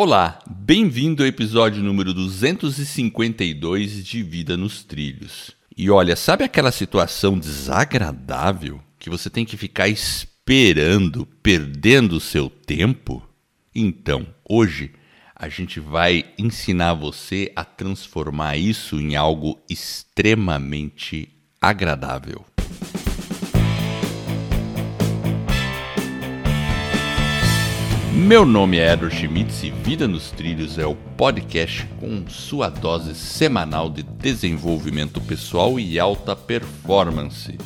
Olá, bem-vindo ao episódio número 252 de Vida nos Trilhos. E olha, sabe aquela situação desagradável que você tem que ficar esperando, perdendo o seu tempo? Então, hoje a gente vai ensinar você a transformar isso em algo extremamente agradável. Meu nome é Edward Schmitz e Vida nos Trilhos é o podcast com sua dose semanal de desenvolvimento pessoal e alta performance.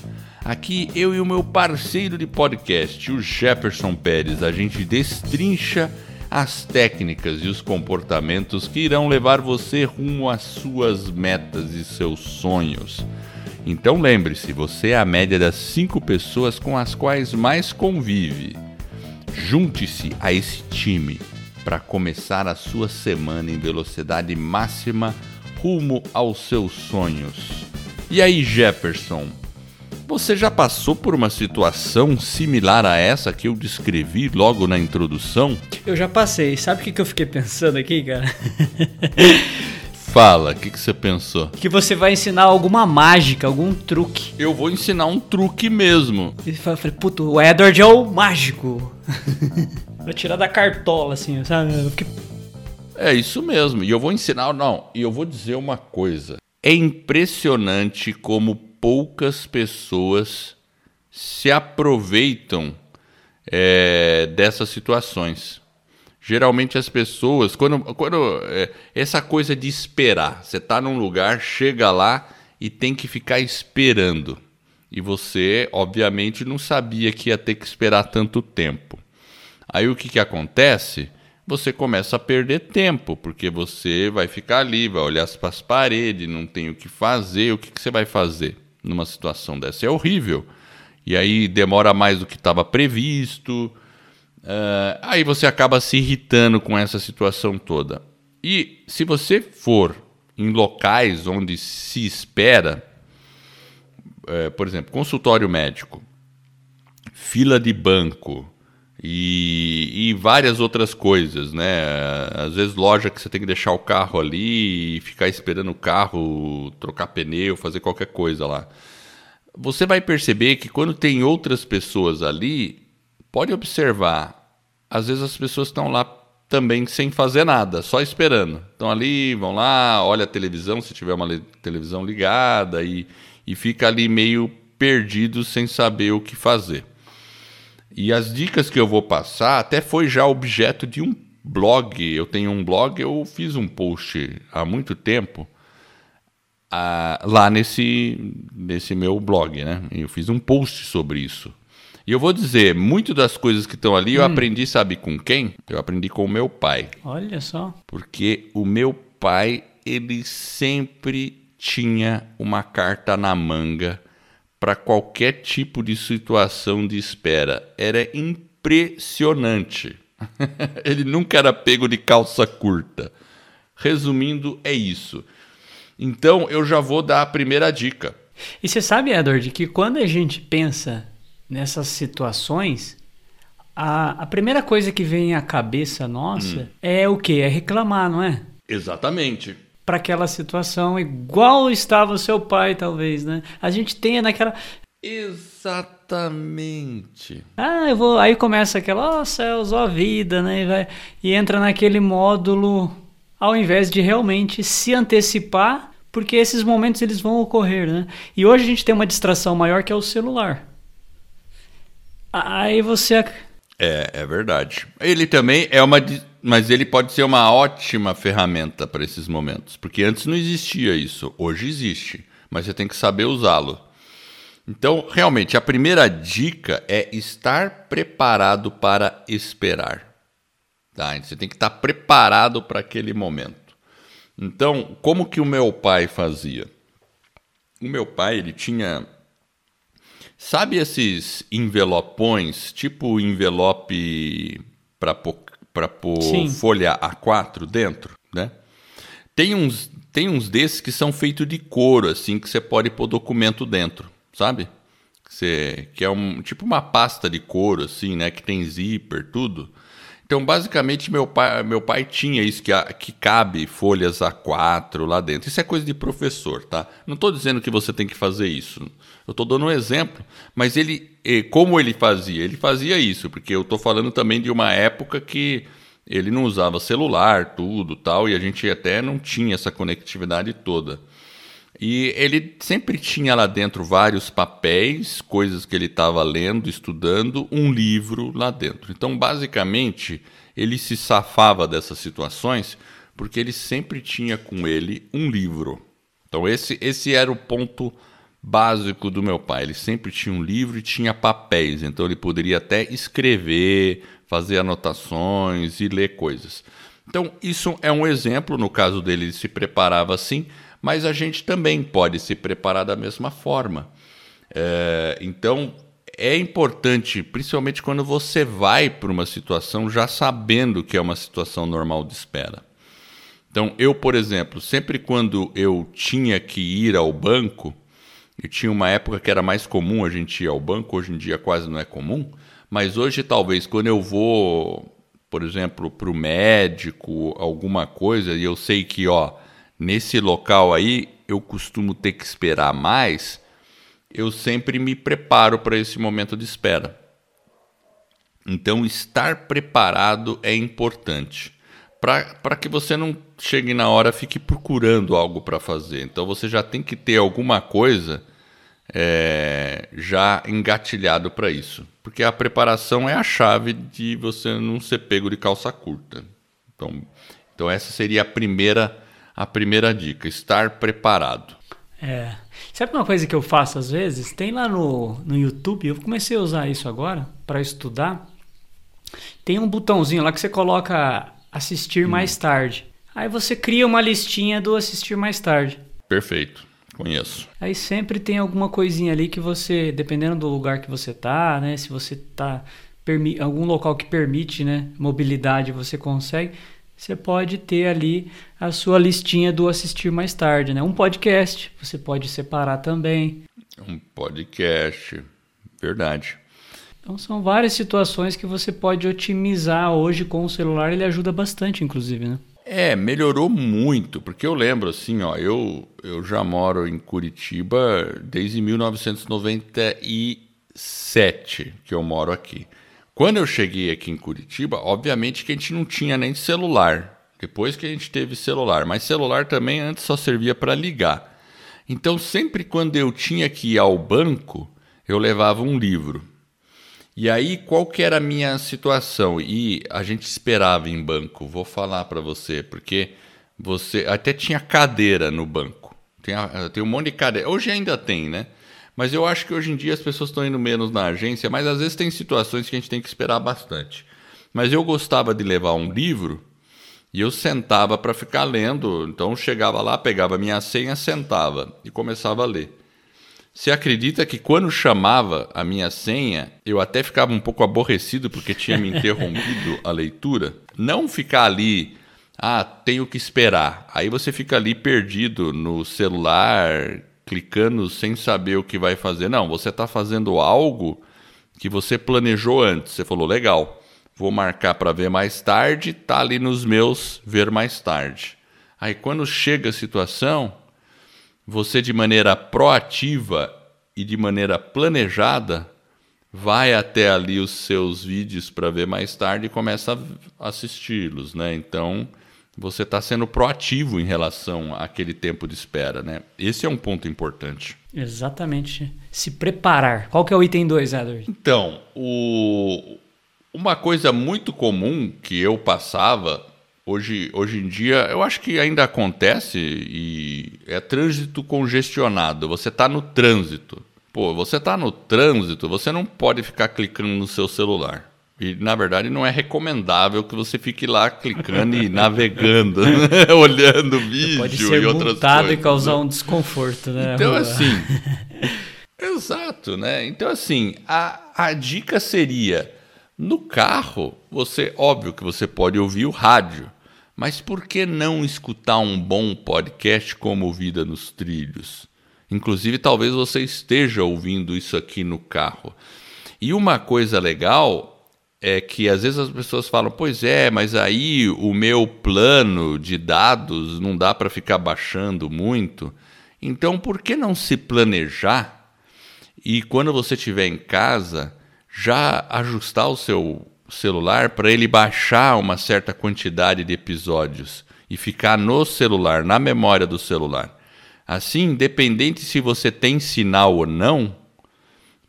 Aqui eu e o meu parceiro de podcast, o Jefferson Pérez, a gente destrincha as técnicas e os comportamentos que irão levar você rumo às suas metas e seus sonhos. Então lembre-se, você é a média das cinco pessoas com as quais mais convive. Junte-se a esse time para começar a sua semana em velocidade máxima rumo aos seus sonhos. E aí, Jefferson? Você já passou por uma situação similar a essa que eu descrevi logo na introdução? Eu já passei. Sabe o que, que eu fiquei pensando aqui, cara? Fala, o que, que você pensou? Que você vai ensinar alguma mágica, algum truque. Eu vou ensinar um truque mesmo. E eu falei, puto, o Edward é o mágico. Vai tirar da cartola, assim, sabe? Fiquei... É isso mesmo. E eu vou ensinar, não, e eu vou dizer uma coisa. É impressionante como poucas pessoas se aproveitam é, dessas situações. Geralmente as pessoas, quando, quando é, essa coisa de esperar, você está num lugar, chega lá e tem que ficar esperando. E você, obviamente, não sabia que ia ter que esperar tanto tempo. Aí o que, que acontece? Você começa a perder tempo, porque você vai ficar ali, vai olhar para as paredes, não tem o que fazer. O que, que você vai fazer numa situação dessa? É horrível. E aí demora mais do que estava previsto Uh, aí você acaba se irritando com essa situação toda. E se você for em locais onde se espera, uh, por exemplo, consultório médico, fila de banco e, e, várias outras coisas, né? Às vezes loja que você tem que deixar o carro ali e ficar esperando o carro trocar pneu, fazer qualquer coisa lá. Você vai perceber que quando tem outras pessoas ali, pode observar, às vezes as pessoas estão lá também sem fazer nada, só esperando. Estão ali, vão lá, olha a televisão, se tiver uma televisão ligada, e, e fica ali meio perdido sem saber o que fazer. E as dicas que eu vou passar até foi já objeto de um blog. Eu tenho um blog, eu fiz um post há muito tempo ah, lá nesse, nesse meu blog, né? Eu fiz um post sobre isso. E eu vou dizer, muito das coisas que estão ali eu hum. aprendi, sabe com quem? Eu aprendi com o meu pai. Olha só. Porque o meu pai, ele sempre tinha uma carta na manga para qualquer tipo de situação de espera. Era impressionante. ele nunca era pego de calça curta. Resumindo, é isso. Então eu já vou dar a primeira dica. E você sabe, Edward, que quando a gente pensa nessas situações, a, a primeira coisa que vem à cabeça nossa hum. é o que? É reclamar, não é? Exatamente. Para aquela situação, igual estava o seu pai, talvez, né? A gente tem naquela. Exatamente. Ah, eu vou. Aí começa aquela, ó oh, céus, ó vida, né? E, vai... e entra naquele módulo, ao invés de realmente se antecipar, porque esses momentos eles vão ocorrer, né? E hoje a gente tem uma distração maior que é o celular. Aí você. É, é verdade. Ele também é uma. Mas ele pode ser uma ótima ferramenta para esses momentos. Porque antes não existia isso. Hoje existe. Mas você tem que saber usá-lo. Então, realmente, a primeira dica é estar preparado para esperar. Tá? Você tem que estar preparado para aquele momento. Então, como que o meu pai fazia? O meu pai, ele tinha Sabe esses envelopões, tipo envelope para pôr, pra pôr folha A4 dentro, né? Tem uns, tem uns desses que são feitos de couro, assim, que você pode pôr documento dentro, sabe? Que, você, que é um, tipo uma pasta de couro, assim, né? Que tem zíper, tudo. Então, basicamente, meu pai, meu pai tinha isso, que, que cabe folhas A4 lá dentro. Isso é coisa de professor, tá? Não estou dizendo que você tem que fazer isso. Eu estou dando um exemplo. Mas ele, como ele fazia? Ele fazia isso, porque eu estou falando também de uma época que ele não usava celular, tudo tal, e a gente até não tinha essa conectividade toda. E ele sempre tinha lá dentro vários papéis, coisas que ele estava lendo, estudando, um livro lá dentro. Então, basicamente, ele se safava dessas situações porque ele sempre tinha com ele um livro. Então, esse, esse era o ponto básico do meu pai. Ele sempre tinha um livro e tinha papéis, então ele poderia até escrever, fazer anotações e ler coisas. Então, isso é um exemplo. No caso dele, ele se preparava assim mas a gente também pode se preparar da mesma forma. É, então, é importante, principalmente quando você vai para uma situação já sabendo que é uma situação normal de espera. Então, eu, por exemplo, sempre quando eu tinha que ir ao banco, e tinha uma época que era mais comum a gente ir ao banco, hoje em dia quase não é comum, mas hoje talvez quando eu vou, por exemplo, para o médico, alguma coisa, e eu sei que, ó, nesse local aí eu costumo ter que esperar mais, eu sempre me preparo para esse momento de espera. Então, estar preparado é importante. Para que você não chegue na hora fique procurando algo para fazer. Então, você já tem que ter alguma coisa é, já engatilhado para isso. Porque a preparação é a chave de você não ser pego de calça curta. Então, então essa seria a primeira a primeira dica, estar preparado. É. Sabe uma coisa que eu faço às vezes? Tem lá no, no YouTube, eu comecei a usar isso agora para estudar. Tem um botãozinho lá que você coloca assistir hum. mais tarde. Aí você cria uma listinha do assistir mais tarde. Perfeito. Conheço. Aí sempre tem alguma coisinha ali que você, dependendo do lugar que você tá, né, se você tá algum local que permite, né, mobilidade, você consegue você pode ter ali a sua listinha do assistir mais tarde, né? Um podcast, você pode separar também. Um podcast, verdade. Então são várias situações que você pode otimizar hoje com o celular, ele ajuda bastante, inclusive, né? É, melhorou muito, porque eu lembro assim, ó, eu, eu já moro em Curitiba desde 1997 que eu moro aqui. Quando eu cheguei aqui em Curitiba, obviamente que a gente não tinha nem celular. Depois que a gente teve celular, mas celular também antes só servia para ligar. Então, sempre quando eu tinha que ir ao banco, eu levava um livro. E aí, qual que era a minha situação? E a gente esperava em banco, vou falar para você, porque você até tinha cadeira no banco. Tem, tem um monte de cadeira. Hoje ainda tem, né? Mas eu acho que hoje em dia as pessoas estão indo menos na agência, mas às vezes tem situações que a gente tem que esperar bastante. Mas eu gostava de levar um livro e eu sentava para ficar lendo. Então chegava lá, pegava minha senha, sentava e começava a ler. Você acredita que quando chamava a minha senha, eu até ficava um pouco aborrecido porque tinha me interrompido a leitura? Não ficar ali, ah, tenho que esperar. Aí você fica ali perdido no celular, clicando sem saber o que vai fazer. Não, você está fazendo algo que você planejou antes. Você falou, legal, vou marcar para ver mais tarde, tá ali nos meus ver mais tarde. Aí quando chega a situação, você de maneira proativa e de maneira planejada vai até ali os seus vídeos para ver mais tarde e começa a assisti-los, né? Então, você está sendo proativo em relação àquele tempo de espera, né? Esse é um ponto importante. Exatamente. Se preparar. Qual que é o item 2, Edward? Então, o... uma coisa muito comum que eu passava, hoje, hoje em dia, eu acho que ainda acontece, e é trânsito congestionado. Você está no trânsito. Pô, você está no trânsito, você não pode ficar clicando no seu celular. E, na verdade, não é recomendável que você fique lá clicando e navegando, né? olhando vídeo Pode ser e outras coisas. e causar um desconforto, né? Então, assim... exato, né? Então, assim, a, a dica seria... No carro, você... Óbvio que você pode ouvir o rádio, mas por que não escutar um bom podcast como Vida nos Trilhos? Inclusive, talvez você esteja ouvindo isso aqui no carro. E uma coisa legal é que às vezes as pessoas falam: "Pois é, mas aí o meu plano de dados não dá para ficar baixando muito". Então, por que não se planejar e quando você estiver em casa, já ajustar o seu celular para ele baixar uma certa quantidade de episódios e ficar no celular, na memória do celular. Assim, independente se você tem sinal ou não,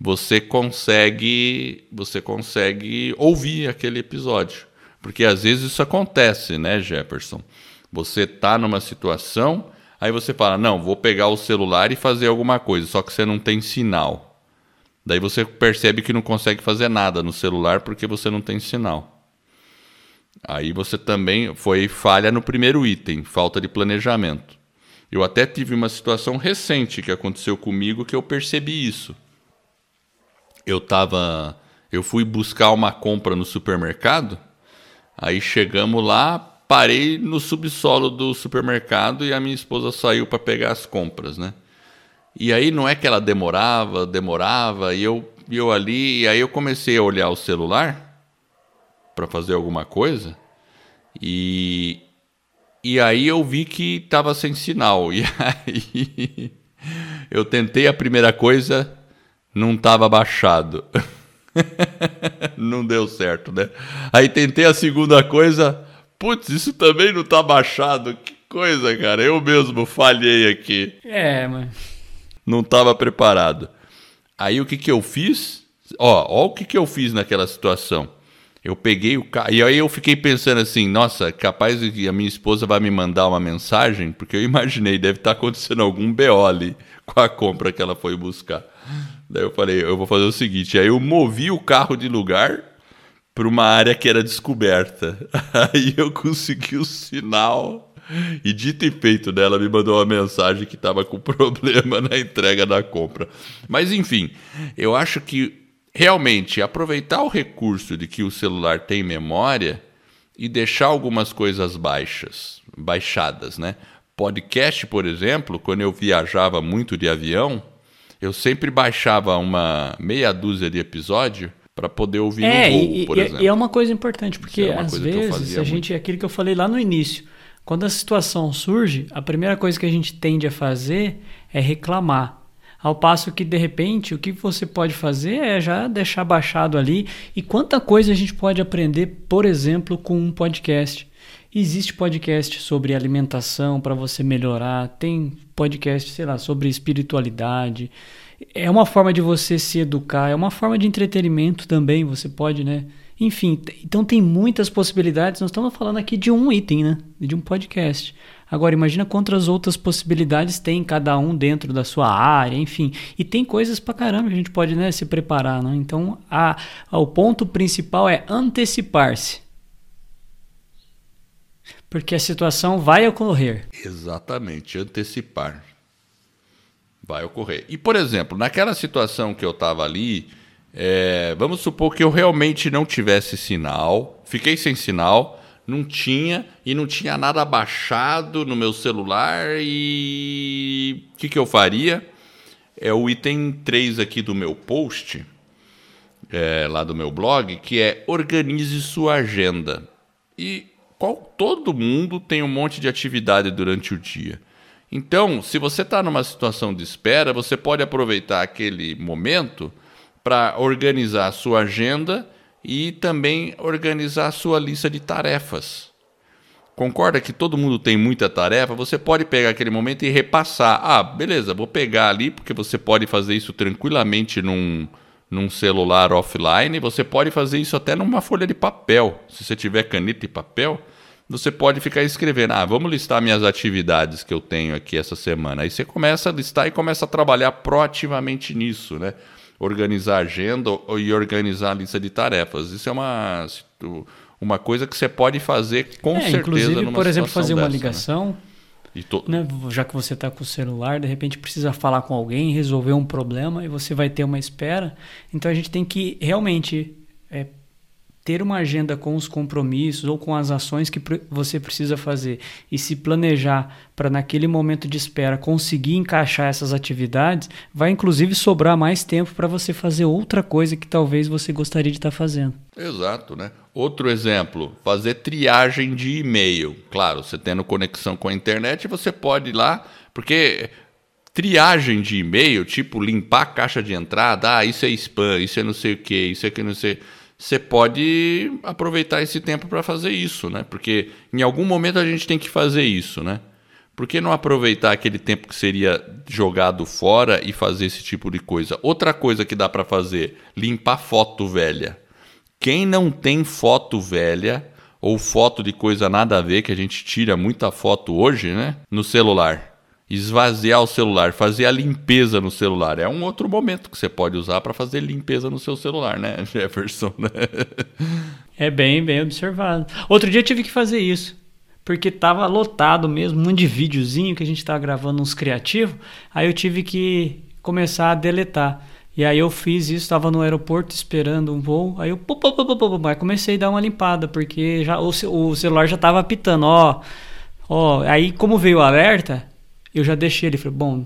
você consegue, você consegue ouvir aquele episódio. Porque às vezes isso acontece, né, Jefferson? Você tá numa situação, aí você fala: "Não, vou pegar o celular e fazer alguma coisa", só que você não tem sinal. Daí você percebe que não consegue fazer nada no celular porque você não tem sinal. Aí você também foi falha no primeiro item, falta de planejamento. Eu até tive uma situação recente que aconteceu comigo que eu percebi isso. Eu tava, eu fui buscar uma compra no supermercado, aí chegamos lá, parei no subsolo do supermercado e a minha esposa saiu para pegar as compras, né? E aí não é que ela demorava, demorava, e eu, eu ali, e aí eu comecei a olhar o celular para fazer alguma coisa, e, e aí eu vi que estava sem sinal. E aí eu tentei a primeira coisa, não estava baixado. não deu certo, né? Aí tentei a segunda coisa, putz, isso também não está baixado. Que coisa, cara. Eu mesmo falhei aqui. É, mas não estava preparado. Aí o que, que eu fiz? Ó, ó o que, que eu fiz naquela situação. Eu peguei o carro. E aí eu fiquei pensando assim, nossa, capaz que a minha esposa vai me mandar uma mensagem, porque eu imaginei, deve estar tá acontecendo algum BO ali com a compra que ela foi buscar. Daí eu falei, eu vou fazer o seguinte, aí eu movi o carro de lugar para uma área que era descoberta. Aí eu consegui o sinal e dito e feito dela me mandou uma mensagem que estava com problema na entrega da compra. Mas enfim, eu acho que realmente aproveitar o recurso de que o celular tem memória e deixar algumas coisas baixas, baixadas, né? Podcast, por exemplo, quando eu viajava muito de avião, eu sempre baixava uma meia dúzia de episódio para poder ouvir é, no voo, e, por e, exemplo. E é uma coisa importante, porque é às vezes a gente, muito. aquilo que eu falei lá no início, quando a situação surge, a primeira coisa que a gente tende a fazer é reclamar. Ao passo que, de repente, o que você pode fazer é já deixar baixado ali. E quanta coisa a gente pode aprender, por exemplo, com um podcast. Existe podcast sobre alimentação para você melhorar, tem podcast, sei lá, sobre espiritualidade. É uma forma de você se educar, é uma forma de entretenimento também. Você pode, né? Enfim, então tem muitas possibilidades. Nós estamos falando aqui de um item, né? De um podcast. Agora, imagina quantas outras possibilidades tem cada um dentro da sua área, enfim. E tem coisas pra caramba que a gente pode né, se preparar, né? Então, a, a, o ponto principal é antecipar-se. Porque a situação vai ocorrer. Exatamente, antecipar. Vai ocorrer. E, por exemplo, naquela situação que eu estava ali é, vamos supor que eu realmente não tivesse sinal, fiquei sem sinal, não tinha e não tinha nada baixado no meu celular e o que, que eu faria? É o item 3 aqui do meu post, é, lá do meu blog, que é organize sua agenda. E qual, todo mundo tem um monte de atividade durante o dia. Então, se você está numa situação de espera, você pode aproveitar aquele momento para organizar a sua agenda e também organizar a sua lista de tarefas. Concorda que todo mundo tem muita tarefa? Você pode pegar aquele momento e repassar. Ah, beleza, vou pegar ali, porque você pode fazer isso tranquilamente num, num celular offline. Você pode fazer isso até numa folha de papel. Se você tiver caneta e papel, você pode ficar escrevendo. Ah, vamos listar minhas atividades que eu tenho aqui essa semana. Aí você começa a listar e começa a trabalhar proativamente nisso, né? organizar agenda e organizar a lista de tarefas. Isso é uma, uma coisa que você pode fazer com é, certeza. Inclusive, por exemplo, fazer dessa, uma né? ligação. Né? To... Né, já que você está com o celular, de repente precisa falar com alguém, resolver um problema e você vai ter uma espera. Então a gente tem que realmente é, ter uma agenda com os compromissos ou com as ações que você precisa fazer e se planejar para naquele momento de espera conseguir encaixar essas atividades, vai inclusive sobrar mais tempo para você fazer outra coisa que talvez você gostaria de estar tá fazendo. Exato, né? Outro exemplo, fazer triagem de e-mail. Claro, você tendo conexão com a internet, você pode ir lá, porque triagem de e-mail, tipo limpar a caixa de entrada, ah, isso é spam, isso é não sei o que, isso é que não sei você pode aproveitar esse tempo para fazer isso, né? Porque em algum momento a gente tem que fazer isso, né? Por que não aproveitar aquele tempo que seria jogado fora e fazer esse tipo de coisa? Outra coisa que dá para fazer, limpar foto velha. Quem não tem foto velha ou foto de coisa nada a ver, que a gente tira muita foto hoje, né? No celular esvaziar o celular, fazer a limpeza no celular. É um outro momento que você pode usar para fazer limpeza no seu celular, né, Jefferson? é bem, bem observado. Outro dia eu tive que fazer isso. Porque tava lotado mesmo, um de videozinho que a gente tava gravando uns criativos. Aí eu tive que começar a deletar. E aí eu fiz isso, estava no aeroporto esperando um voo. Aí eu pô, pô, pô, pô, pô, comecei a dar uma limpada, porque já o, o celular já estava apitando, ó. Ó, aí como veio o alerta, eu já deixei ele. Falei, bom,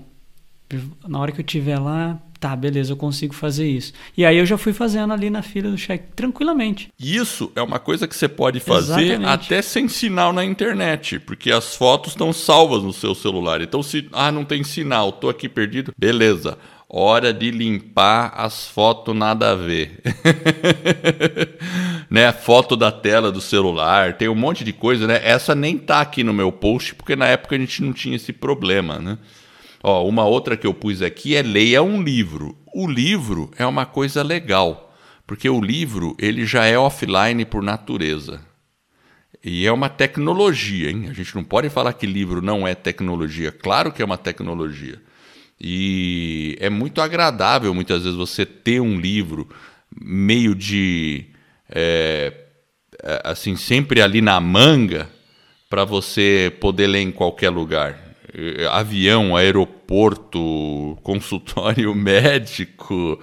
na hora que eu tiver lá, tá, beleza, eu consigo fazer isso. E aí eu já fui fazendo ali na fila do cheque tranquilamente. Isso é uma coisa que você pode fazer Exatamente. até sem sinal na internet, porque as fotos estão salvas no seu celular. Então se ah, não tem sinal, tô aqui perdido, beleza. Hora de limpar as fotos nada a ver. né, foto da tela do celular, tem um monte de coisa, né? Essa nem tá aqui no meu post, porque na época a gente não tinha esse problema, né? Ó, uma outra que eu pus aqui é leia um livro. O livro é uma coisa legal, porque o livro ele já é offline por natureza. E é uma tecnologia, hein? A gente não pode falar que livro não é tecnologia. Claro que é uma tecnologia. E é muito agradável muitas vezes você ter um livro meio de é, é, assim sempre ali na manga para você poder ler em qualquer lugar. É, avião, aeroporto, consultório médico,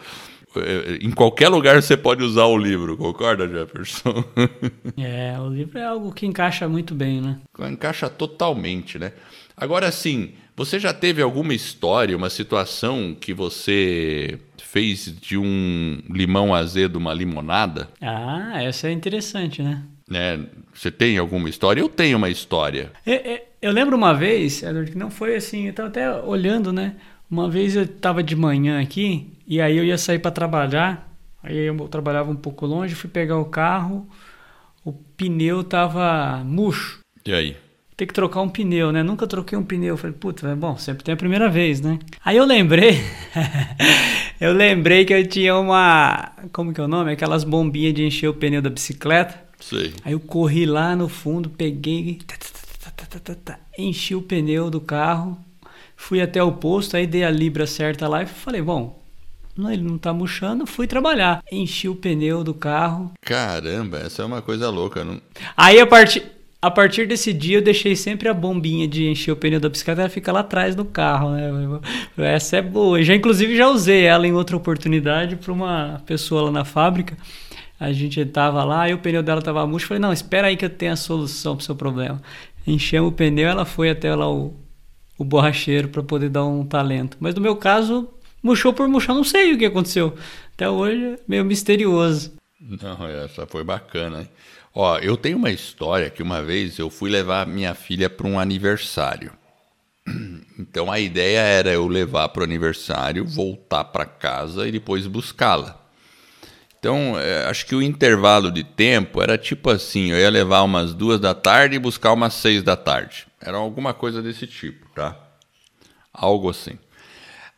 é, em qualquer lugar você pode usar o livro, concorda, Jefferson? É, o livro é algo que encaixa muito bem, né? Encaixa totalmente, né? Agora, sim, você já teve alguma história, uma situação que você fez de um limão azedo uma limonada? Ah, essa é interessante, né? Né? Você tem alguma história? Eu tenho uma história. É, é, eu lembro uma vez, Edward, que não foi assim, eu estava até olhando, né? Uma vez eu estava de manhã aqui e aí eu ia sair para trabalhar. Aí eu trabalhava um pouco longe, fui pegar o carro, o pneu tava murcho. E aí? ter que trocar um pneu, né? Nunca troquei um pneu. Falei, puta, é bom, sempre tem a primeira vez, né? Aí eu lembrei, eu lembrei que eu tinha uma, como que é o nome? Aquelas bombinhas de encher o pneu da bicicleta. Sei. Aí eu corri lá no fundo, peguei, enchi o pneu do carro, fui até o posto, aí dei a libra certa lá e falei, bom, não, ele não tá murchando, fui trabalhar. Enchi o pneu do carro. Caramba, essa é uma coisa louca. Não... Aí a partir a partir desse dia eu deixei sempre a bombinha de encher o pneu da bicicleta, ela fica lá atrás do carro, né? Essa é boa. Já inclusive já usei ela em outra oportunidade para uma pessoa lá na fábrica. A gente estava lá e o pneu dela estava murcho. Falei, não, espera aí que eu tenho a solução para o seu problema. Enchemos o pneu, ela foi até lá o, o borracheiro para poder dar um talento. Mas no meu caso, murchou por murchar, não sei o que aconteceu. Até hoje, meio misterioso. Não, essa foi bacana, hein? Ó, eu tenho uma história que uma vez eu fui levar minha filha para um aniversário. Então a ideia era eu levar para o aniversário, voltar para casa e depois buscá-la. Então é, acho que o intervalo de tempo era tipo assim: eu ia levar umas duas da tarde e buscar umas seis da tarde. Era alguma coisa desse tipo, tá? Algo assim.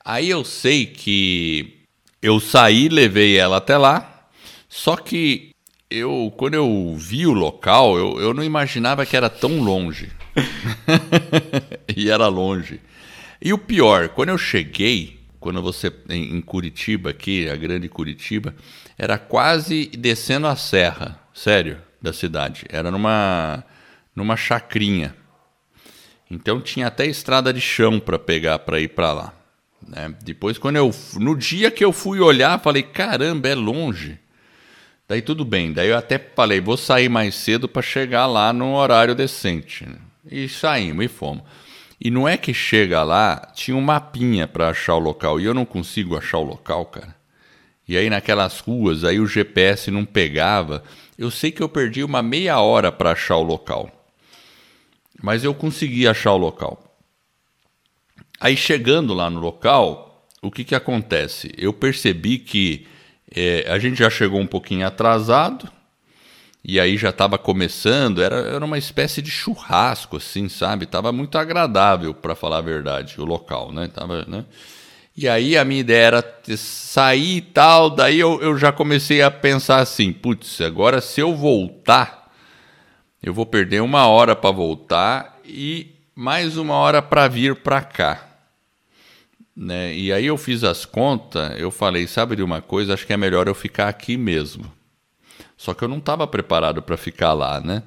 Aí eu sei que eu saí, levei ela até lá, só que eu, quando eu vi o local, eu, eu não imaginava que era tão longe. e era longe. E o pior, quando eu cheguei, quando você em, Curitiba aqui, a grande Curitiba, era quase descendo a serra, sério, da cidade. Era numa numa chacrinha. Então tinha até estrada de chão para pegar para ir para lá. Né? Depois, quando eu no dia que eu fui olhar, falei caramba, é longe. Daí tudo bem. Daí eu até falei, vou sair mais cedo para chegar lá num horário decente. E saímos e fomos. E não é que chega lá, tinha um mapinha para achar o local. E eu não consigo achar o local, cara. E aí naquelas ruas, aí o GPS não pegava. Eu sei que eu perdi uma meia hora para achar o local. Mas eu consegui achar o local. Aí chegando lá no local, o que, que acontece? Eu percebi que é, a gente já chegou um pouquinho atrasado, e aí já estava começando, era, era uma espécie de churrasco, assim, sabe? Tava muito agradável, para falar a verdade, o local, né? Tava, né? E aí a minha ideia era sair e tal, daí eu, eu já comecei a pensar assim, putz, agora se eu voltar, eu vou perder uma hora para voltar e mais uma hora para vir para cá. Né? E aí eu fiz as contas, eu falei, sabe de uma coisa, acho que é melhor eu ficar aqui mesmo. Só que eu não estava preparado para ficar lá, né?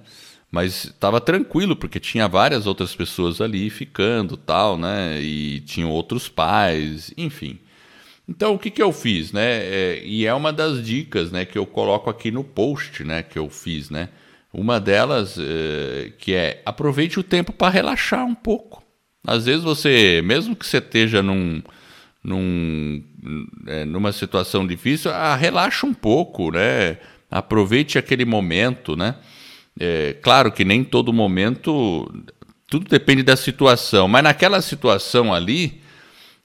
Mas estava tranquilo, porque tinha várias outras pessoas ali ficando, tal, né? E tinham outros pais, enfim. Então, o que, que eu fiz, né? É, e é uma das dicas, né, que eu coloco aqui no post, né, que eu fiz, né? Uma delas é, que é aproveite o tempo para relaxar um pouco. Às vezes você, mesmo que você esteja num, num, é, numa situação difícil, ah, relaxa um pouco, né? Aproveite aquele momento, né? É, claro que nem todo momento, tudo depende da situação, mas naquela situação ali,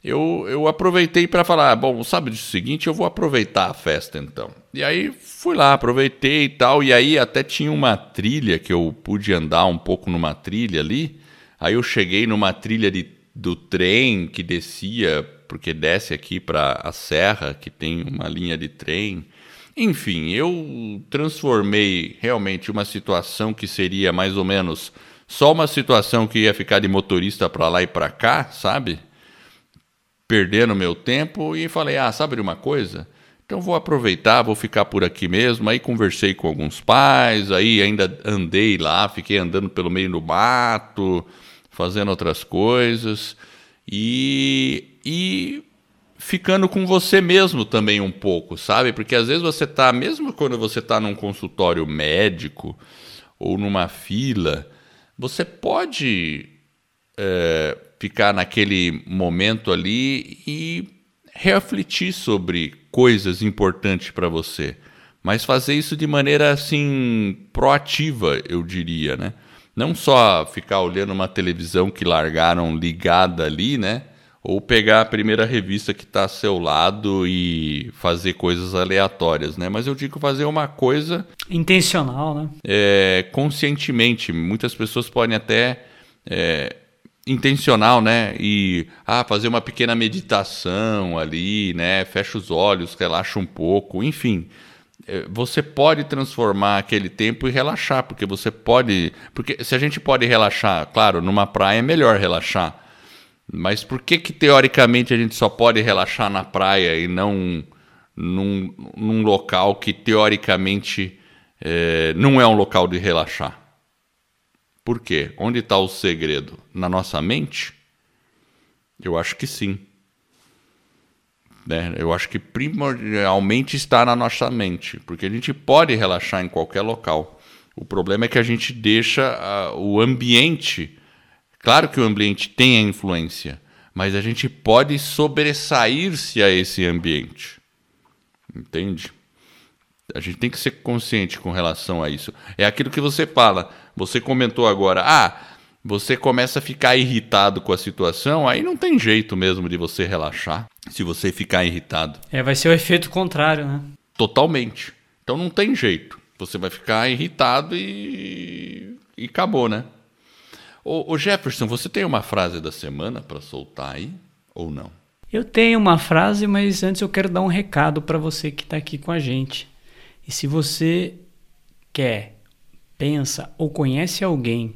eu, eu aproveitei para falar, ah, bom, sabe do seguinte, eu vou aproveitar a festa então. E aí fui lá, aproveitei e tal, e aí até tinha uma trilha que eu pude andar um pouco numa trilha ali. Aí eu cheguei numa trilha de, do trem que descia, porque desce aqui para a serra, que tem uma linha de trem. Enfim, eu transformei realmente uma situação que seria mais ou menos só uma situação que ia ficar de motorista para lá e para cá, sabe? Perdendo meu tempo e falei: "Ah, sabe de uma coisa? Então vou aproveitar, vou ficar por aqui mesmo". Aí conversei com alguns pais, aí ainda andei lá, fiquei andando pelo meio do mato, fazendo outras coisas e e ficando com você mesmo também um pouco, sabe? Porque às vezes você tá, mesmo quando você tá num consultório médico ou numa fila, você pode é, ficar naquele momento ali e refletir sobre coisas importantes para você, mas fazer isso de maneira assim proativa, eu diria, né? Não só ficar olhando uma televisão que largaram ligada ali, né? Ou pegar a primeira revista que está a seu lado e fazer coisas aleatórias, né? Mas eu digo fazer uma coisa intencional, né? É, conscientemente. Muitas pessoas podem até é, intencional, né? E ah, fazer uma pequena meditação ali, né? Fecha os olhos, relaxa um pouco, enfim. É, você pode transformar aquele tempo e relaxar, porque você pode. Porque se a gente pode relaxar, claro, numa praia é melhor relaxar mas por que que teoricamente a gente só pode relaxar na praia e não num, num local que teoricamente é, não é um local de relaxar? Por quê? Onde está o segredo? Na nossa mente? Eu acho que sim. Né? Eu acho que primordialmente está na nossa mente, porque a gente pode relaxar em qualquer local. O problema é que a gente deixa uh, o ambiente Claro que o ambiente tem a influência, mas a gente pode sobressair-se a esse ambiente. Entende? A gente tem que ser consciente com relação a isso. É aquilo que você fala. Você comentou agora, ah, você começa a ficar irritado com a situação, aí não tem jeito mesmo de você relaxar se você ficar irritado. É, vai ser o efeito contrário, né? Totalmente. Então não tem jeito. Você vai ficar irritado e, e acabou, né? Ô, ô Jefferson, você tem uma frase da semana para soltar aí ou não? Eu tenho uma frase, mas antes eu quero dar um recado para você que está aqui com a gente. E se você quer, pensa ou conhece alguém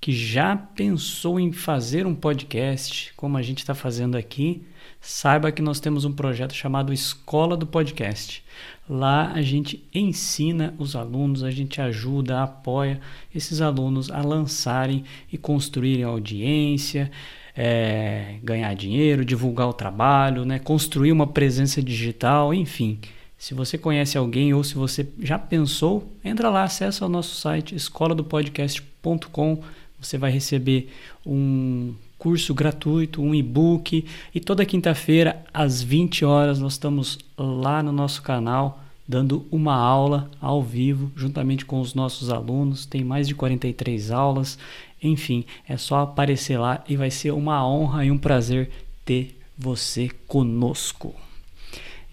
que já pensou em fazer um podcast, como a gente está fazendo aqui, saiba que nós temos um projeto chamado Escola do Podcast. Lá a gente ensina os alunos, a gente ajuda, apoia esses alunos a lançarem e construírem audiência, é, ganhar dinheiro, divulgar o trabalho, né, construir uma presença digital, enfim. Se você conhece alguém ou se você já pensou, entra lá, acessa o nosso site escoladopodcast.com. Você vai receber um curso gratuito, um e-book e toda quinta-feira às 20 horas nós estamos lá no nosso canal dando uma aula ao vivo juntamente com os nossos alunos. Tem mais de 43 aulas. Enfim, é só aparecer lá e vai ser uma honra e um prazer ter você conosco.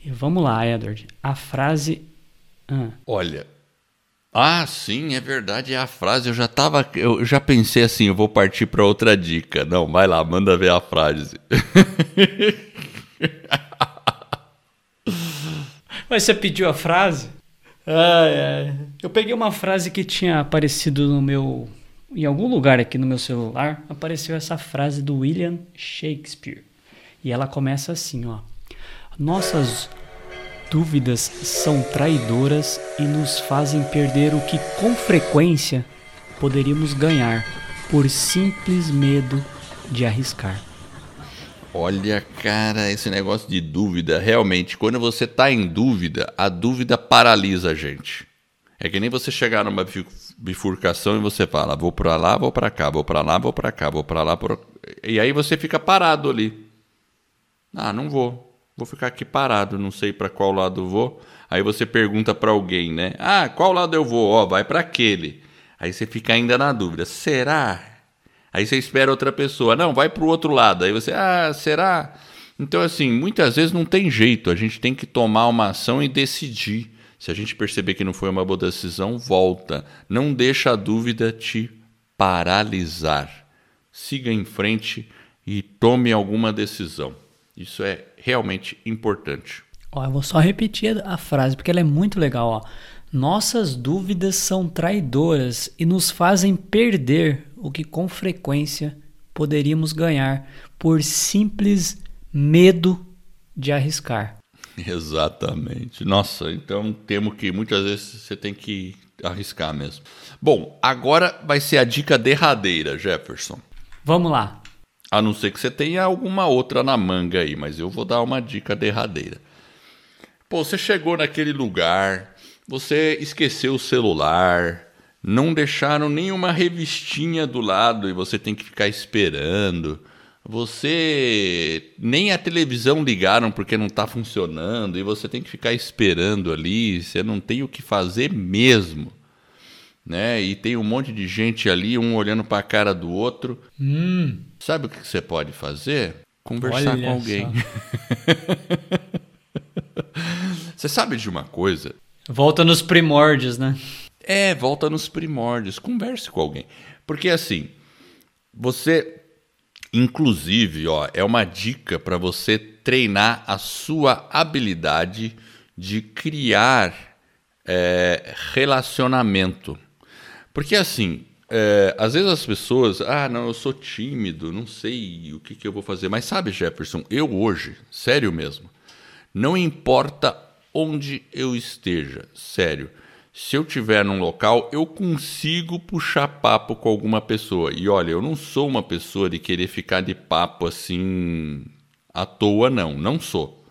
E vamos lá, Edward. A frase. Ah. Olha. Ah, sim, é verdade. É a frase. Eu já tava. Eu já pensei assim, eu vou partir para outra dica. Não, vai lá, manda ver a frase. Mas você pediu a frase? Ai, ai. Eu peguei uma frase que tinha aparecido no meu. Em algum lugar aqui no meu celular, apareceu essa frase do William Shakespeare. E ela começa assim, ó. Nossas dúvidas são traidoras e nos fazem perder o que com frequência poderíamos ganhar por simples medo de arriscar. Olha, cara, esse negócio de dúvida, realmente, quando você está em dúvida, a dúvida paralisa a gente. É que nem você chegar numa bifurcação e você fala, vou para lá, vou para cá, vou para lá, vou para cá, vou para lá, por... e aí você fica parado ali. Ah, não vou vou ficar aqui parado, não sei para qual lado vou. Aí você pergunta para alguém, né? Ah, qual lado eu vou? Ó, vai para aquele. Aí você fica ainda na dúvida. Será? Aí você espera outra pessoa. Não, vai para o outro lado. Aí você, ah, será? Então, assim, muitas vezes não tem jeito. A gente tem que tomar uma ação e decidir. Se a gente perceber que não foi uma boa decisão, volta. Não deixa a dúvida te paralisar. Siga em frente e tome alguma decisão. Isso é realmente importante. Ó, eu vou só repetir a frase porque ela é muito legal. Ó. Nossas dúvidas são traidoras e nos fazem perder o que com frequência poderíamos ganhar por simples medo de arriscar. Exatamente. Nossa, então temo que muitas vezes você tem que arriscar mesmo. Bom, agora vai ser a dica derradeira, Jefferson. Vamos lá. A não ser que você tenha alguma outra na manga aí, mas eu vou dar uma dica derradeira. Pô, você chegou naquele lugar, você esqueceu o celular, não deixaram nenhuma revistinha do lado e você tem que ficar esperando. Você nem a televisão ligaram porque não está funcionando e você tem que ficar esperando ali, você não tem o que fazer mesmo né? E tem um monte de gente ali, um olhando para a cara do outro. Hum. Sabe o que você pode fazer? Conversar Olha com alguém. você sabe de uma coisa? Volta nos primórdios, né? É, volta nos primórdios. Converse com alguém. Porque assim, você, inclusive, ó, é uma dica para você treinar a sua habilidade de criar é, relacionamento. Porque assim, é, às vezes as pessoas, ah, não, eu sou tímido, não sei o que, que eu vou fazer. Mas sabe, Jefferson, eu hoje, sério mesmo, não importa onde eu esteja, sério. Se eu estiver num local, eu consigo puxar papo com alguma pessoa. E olha, eu não sou uma pessoa de querer ficar de papo assim à toa, não. Não sou.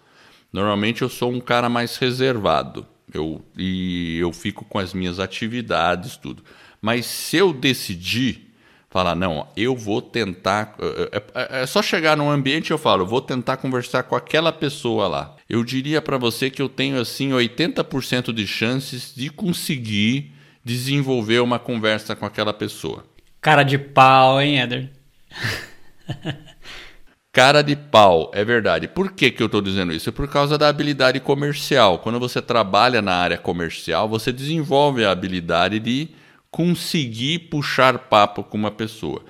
Normalmente eu sou um cara mais reservado. Eu, e eu fico com as minhas atividades, tudo. Mas se eu decidir falar, não, eu vou tentar. É, é, é só chegar num ambiente e eu falo, vou tentar conversar com aquela pessoa lá. Eu diria para você que eu tenho assim 80% de chances de conseguir desenvolver uma conversa com aquela pessoa. Cara de pau, hein, Eder? Cara de pau, é verdade. Por que, que eu estou dizendo isso? É por causa da habilidade comercial. Quando você trabalha na área comercial, você desenvolve a habilidade de conseguir puxar papo com uma pessoa.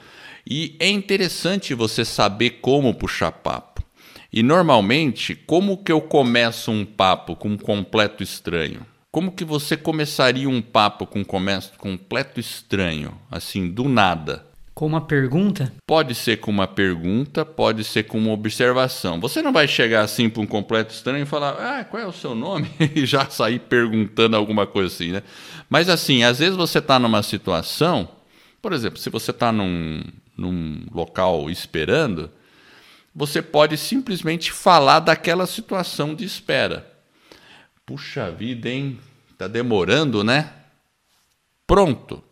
E é interessante você saber como puxar papo. E normalmente, como que eu começo um papo com um completo estranho? Como que você começaria um papo com um completo estranho, assim, do nada? Com uma pergunta? Pode ser com uma pergunta, pode ser com uma observação. Você não vai chegar assim para um completo estranho e falar, ah, qual é o seu nome? e já sair perguntando alguma coisa assim, né? Mas assim, às vezes você está numa situação, por exemplo, se você está num, num local esperando, você pode simplesmente falar daquela situação de espera. puxa vida, hein? Tá demorando, né? Pronto.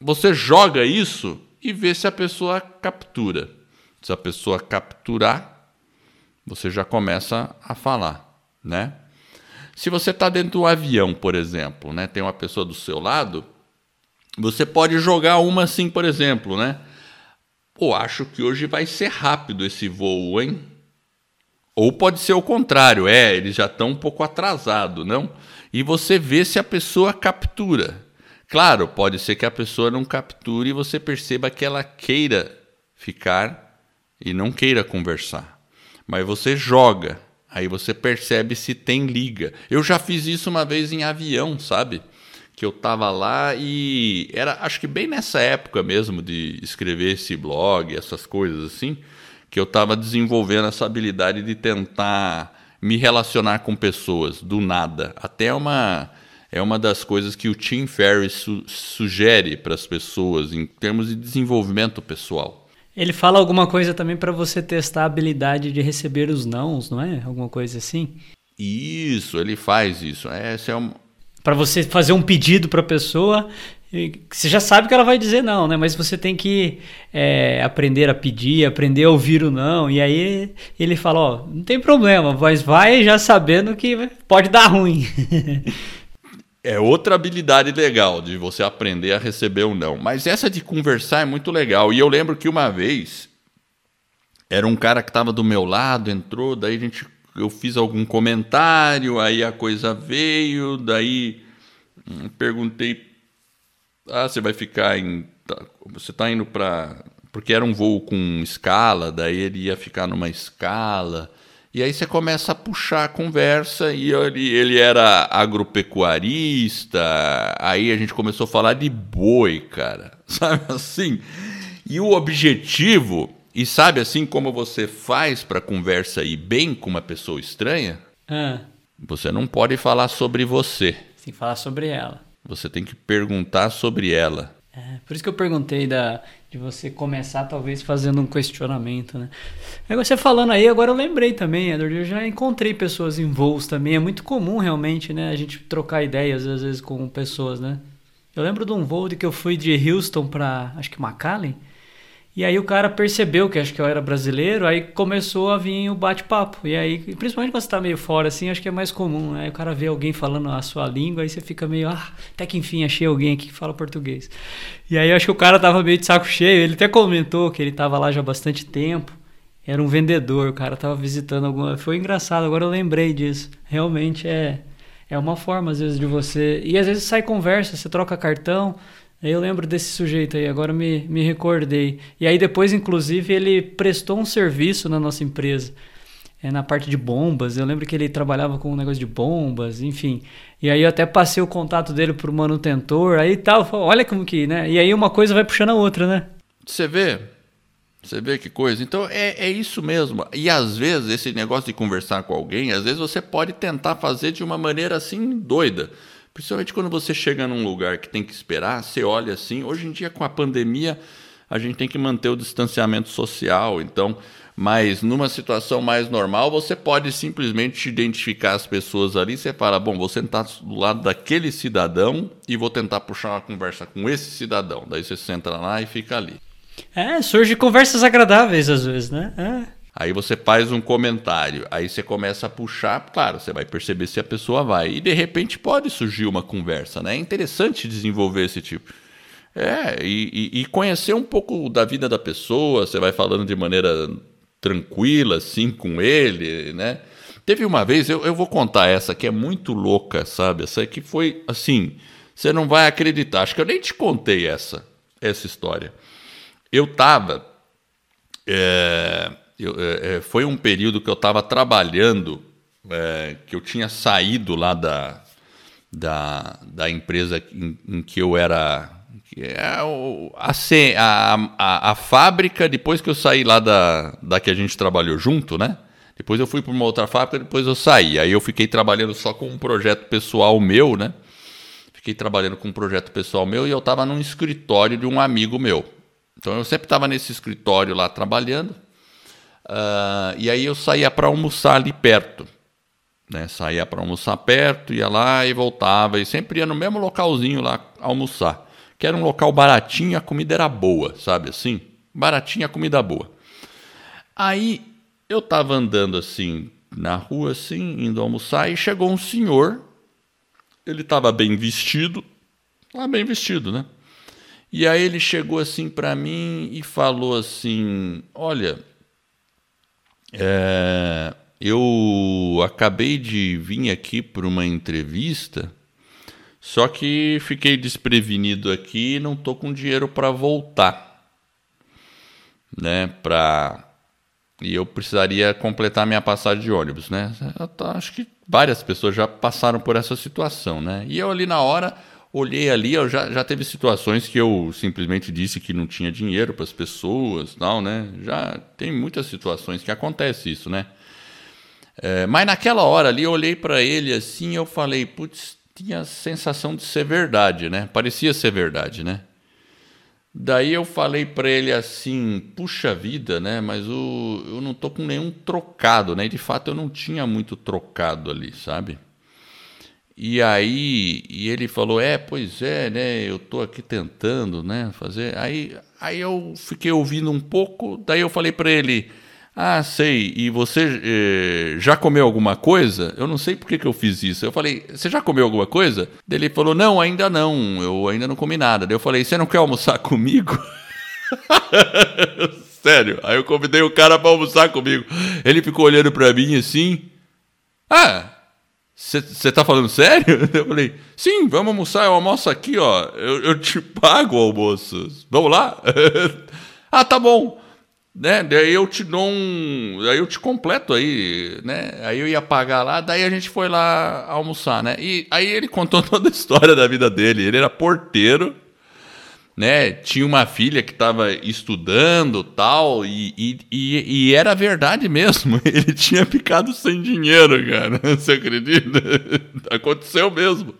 Você joga isso e vê se a pessoa captura. Se a pessoa capturar, você já começa a falar, né? Se você está dentro do avião, por exemplo, né, tem uma pessoa do seu lado, você pode jogar uma assim, por exemplo, né? Pô, acho que hoje vai ser rápido esse voo, hein? Ou pode ser o contrário, é, eles já estão um pouco atrasados, não? E você vê se a pessoa captura. Claro, pode ser que a pessoa não capture e você perceba que ela queira ficar e não queira conversar. Mas você joga, aí você percebe se tem liga. Eu já fiz isso uma vez em avião, sabe? Que eu tava lá e era, acho que bem nessa época mesmo de escrever esse blog, essas coisas assim que eu estava desenvolvendo essa habilidade de tentar me relacionar com pessoas do nada. Até uma é uma das coisas que o Tim Ferriss su sugere para as pessoas em termos de desenvolvimento pessoal. Ele fala alguma coisa também para você testar a habilidade de receber os nãos, não é? Alguma coisa assim? Isso, ele faz isso. Essa é uma... Para você fazer um pedido para a pessoa você já sabe que ela vai dizer não, né? Mas você tem que é, aprender a pedir, aprender a ouvir o não. E aí ele fala, ó, não tem problema, mas vai já sabendo que pode dar ruim. é outra habilidade legal de você aprender a receber o não. Mas essa de conversar é muito legal. E eu lembro que uma vez era um cara que estava do meu lado, entrou, daí a gente, eu fiz algum comentário, aí a coisa veio, daí hum, perguntei ah, você vai ficar em. Tá, você está indo para. Porque era um voo com escala, daí ele ia ficar numa escala. E aí você começa a puxar a conversa e ele, ele era agropecuarista, aí a gente começou a falar de boi, cara. Sabe assim? E o objetivo, e sabe assim como você faz para conversa ir bem com uma pessoa estranha? Ah. Você não pode falar sobre você. Tem que falar sobre ela. Você tem que perguntar sobre ela. É, por isso que eu perguntei da, de você começar talvez fazendo um questionamento, né? Agora você falando aí, agora eu lembrei também, Edward, eu já encontrei pessoas em voos também, é muito comum realmente, né, a gente trocar ideias às vezes com pessoas, né? Eu lembro de um voo de que eu fui de Houston para, acho que McAllen, e aí o cara percebeu que acho que eu era brasileiro, aí começou a vir o bate-papo. E aí, principalmente quando você tá meio fora assim, acho que é mais comum, né? o cara vê alguém falando a sua língua, aí você fica meio, ah, até que enfim achei alguém aqui que fala português. E aí acho que o cara tava meio de saco cheio, ele até comentou que ele tava lá já há bastante tempo. Era um vendedor, o cara tava visitando alguma. Foi engraçado, agora eu lembrei disso. Realmente é é uma forma às vezes de você. E às vezes sai conversa, você troca cartão, eu lembro desse sujeito aí, agora me, me recordei. E aí depois, inclusive, ele prestou um serviço na nossa empresa. É, na parte de bombas, eu lembro que ele trabalhava com um negócio de bombas, enfim. E aí eu até passei o contato dele pro manutentor, aí tal, olha como que, né? E aí uma coisa vai puxando a outra, né? Você vê, você vê que coisa. Então é, é isso mesmo. E às vezes esse negócio de conversar com alguém, às vezes você pode tentar fazer de uma maneira assim doida. Principalmente quando você chega num lugar que tem que esperar, você olha assim. Hoje em dia, com a pandemia, a gente tem que manter o distanciamento social. Então, mas numa situação mais normal, você pode simplesmente identificar as pessoas ali. Você fala: bom, vou sentar do lado daquele cidadão e vou tentar puxar uma conversa com esse cidadão. Daí você senta lá e fica ali. É, surge conversas agradáveis às vezes, né? É. Aí você faz um comentário, aí você começa a puxar, claro, você vai perceber se a pessoa vai. E de repente pode surgir uma conversa, né? É interessante desenvolver esse tipo. É, e, e, conhecer um pouco da vida da pessoa, você vai falando de maneira tranquila, assim, com ele, né? Teve uma vez, eu, eu vou contar essa que é muito louca, sabe? Essa que foi assim, você não vai acreditar. Acho que eu nem te contei essa, essa história. Eu tava. É, eu, é, é, foi um período que eu estava trabalhando, é, que eu tinha saído lá da, da, da empresa em, em que eu era. É a, a, a, a, fábrica, depois que eu saí lá da, da que a gente trabalhou junto, né? Depois eu fui para uma outra fábrica, depois eu saí. Aí eu fiquei trabalhando só com um projeto pessoal meu, né? Fiquei trabalhando com um projeto pessoal meu e eu estava num escritório de um amigo meu. Então eu sempre estava nesse escritório lá trabalhando. Uh, e aí eu saía para almoçar ali perto. Né? Saía para almoçar perto, ia lá e voltava, e sempre ia no mesmo localzinho lá almoçar. Que era um local baratinho, a comida era boa, sabe assim? Baratinha, comida boa. Aí eu tava andando assim na rua, assim, indo almoçar, e chegou um senhor. Ele estava bem vestido, ah, bem vestido, né? E aí ele chegou assim para mim e falou assim: Olha, é, eu acabei de vir aqui para uma entrevista, só que fiquei desprevenido aqui e não tô com dinheiro para voltar, né? Para e eu precisaria completar minha passagem de ônibus, né? acho que várias pessoas já passaram por essa situação, né? E eu ali na hora olhei ali, eu já, já teve situações que eu simplesmente disse que não tinha dinheiro para as pessoas, tal, né? Já tem muitas situações que acontece isso, né? É, mas naquela hora ali eu olhei para ele assim, eu falei, putz, tinha a sensação de ser verdade, né? Parecia ser verdade, né? Daí eu falei para ele assim, puxa vida, né? Mas o, eu não tô com nenhum trocado, né? E de fato eu não tinha muito trocado ali, sabe? E aí, e ele falou: "É, pois é, né? Eu tô aqui tentando, né, fazer". Aí, aí eu fiquei ouvindo um pouco, daí eu falei para ele: "Ah, sei. E você eh, já comeu alguma coisa?". Eu não sei por que, que eu fiz isso. Eu falei: "Você já comeu alguma coisa?". Daí ele falou: "Não, ainda não. Eu ainda não comi nada". Daí eu falei: "Você não quer almoçar comigo?". Sério. Aí eu convidei o cara para almoçar comigo. Ele ficou olhando para mim assim: "Ah, você tá falando sério? Eu falei, sim, vamos almoçar, eu almoço aqui, ó. Eu, eu te pago o almoço. Vamos lá? ah, tá bom. Né? Daí eu te dou um. Daí eu te completo aí, né? Aí eu ia pagar lá, daí a gente foi lá almoçar, né? E aí ele contou toda a história da vida dele. Ele era porteiro né? Tinha uma filha que estava estudando tal, e, e, e, e, era verdade mesmo. Ele tinha ficado sem dinheiro, cara. Você acredita? Aconteceu mesmo.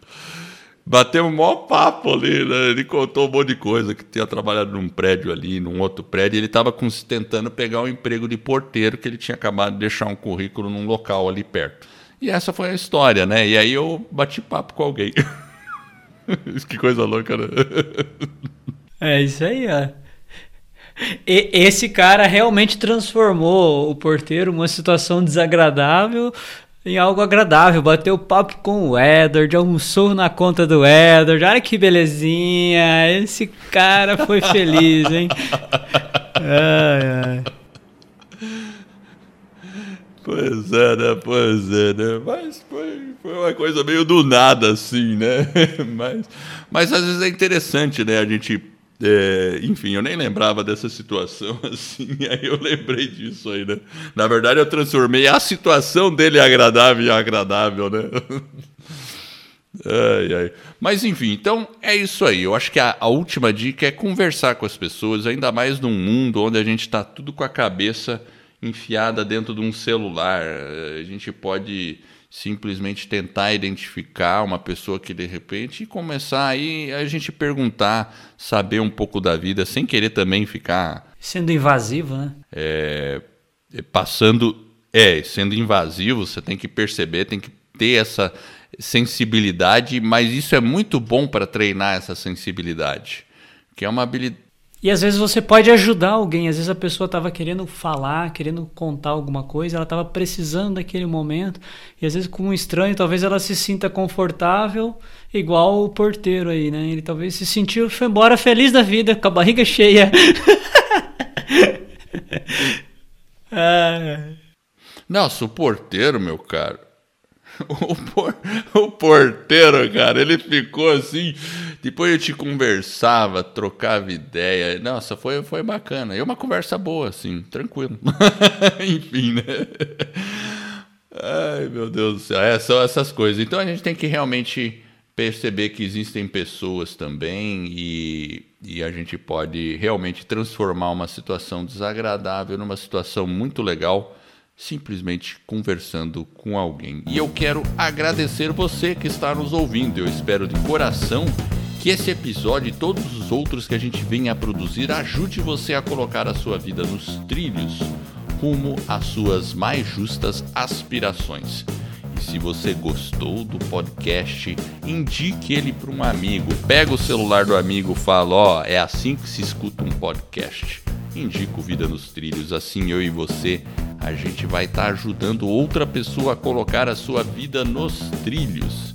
Bateu um maior papo ali, né? Ele contou um monte de coisa, que tinha trabalhado num prédio ali, num outro prédio, ele estava tentando pegar um emprego de porteiro, que ele tinha acabado de deixar um currículo num local ali perto. E essa foi a história, né? E aí eu bati papo com alguém. que coisa louca, né? É isso aí, ó. E, esse cara realmente transformou o porteiro uma situação desagradável em algo agradável. Bateu papo com o Edward, almoçou na conta do Edward. Olha que belezinha. Esse cara foi feliz, hein? Ai, ai. Pois é, né? Pois é, né? Mas foi, foi uma coisa meio do nada, assim, né? Mas, mas às vezes é interessante, né? A gente é, enfim, eu nem lembrava dessa situação assim, aí eu lembrei disso aí, né? Na verdade, eu transformei a situação dele agradável em agradável, né? Ai, ai. Mas enfim, então é isso aí. Eu acho que a, a, última dica é conversar com as pessoas, ainda mais num mundo onde a gente está tudo com a cabeça enfiada dentro de um celular. A gente pode simplesmente tentar identificar uma pessoa que de repente e começar aí a gente perguntar, saber um pouco da vida, sem querer também ficar. Sendo invasivo, né? É, é, passando. É, sendo invasivo, você tem que perceber, tem que ter essa sensibilidade, mas isso é muito bom para treinar essa sensibilidade, que é uma habilidade e às vezes você pode ajudar alguém, às vezes a pessoa estava querendo falar, querendo contar alguma coisa, ela estava precisando daquele momento, e às vezes com um estranho, talvez ela se sinta confortável, igual o porteiro aí, né? Ele talvez se sentiu, foi embora feliz da vida, com a barriga cheia. ah. Nossa, o porteiro, meu caro, o, por, o porteiro, cara, ele ficou assim. Depois eu te conversava, trocava ideia. Nossa, foi, foi bacana. E uma conversa boa, assim, tranquilo. Enfim, né? Ai, meu Deus do céu. É, são essas coisas. Então a gente tem que realmente perceber que existem pessoas também e, e a gente pode realmente transformar uma situação desagradável numa situação muito legal simplesmente conversando com alguém. E eu quero agradecer você que está nos ouvindo. Eu espero de coração que esse episódio e todos os outros que a gente vem a produzir ajude você a colocar a sua vida nos trilhos rumo às suas mais justas aspirações. E se você gostou do podcast, indique ele para um amigo. Pega o celular do amigo, fala: "Ó, oh, é assim que se escuta um podcast". Indico Vida nos Trilhos, assim eu e você, a gente vai estar tá ajudando outra pessoa a colocar a sua vida nos trilhos.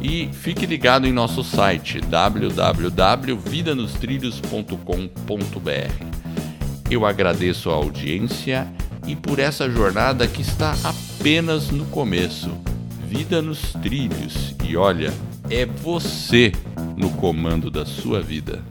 E fique ligado em nosso site www.vidanostrilhos.com.br. Eu agradeço a audiência e por essa jornada que está apenas no começo. Vida nos trilhos. E olha, é você no comando da sua vida.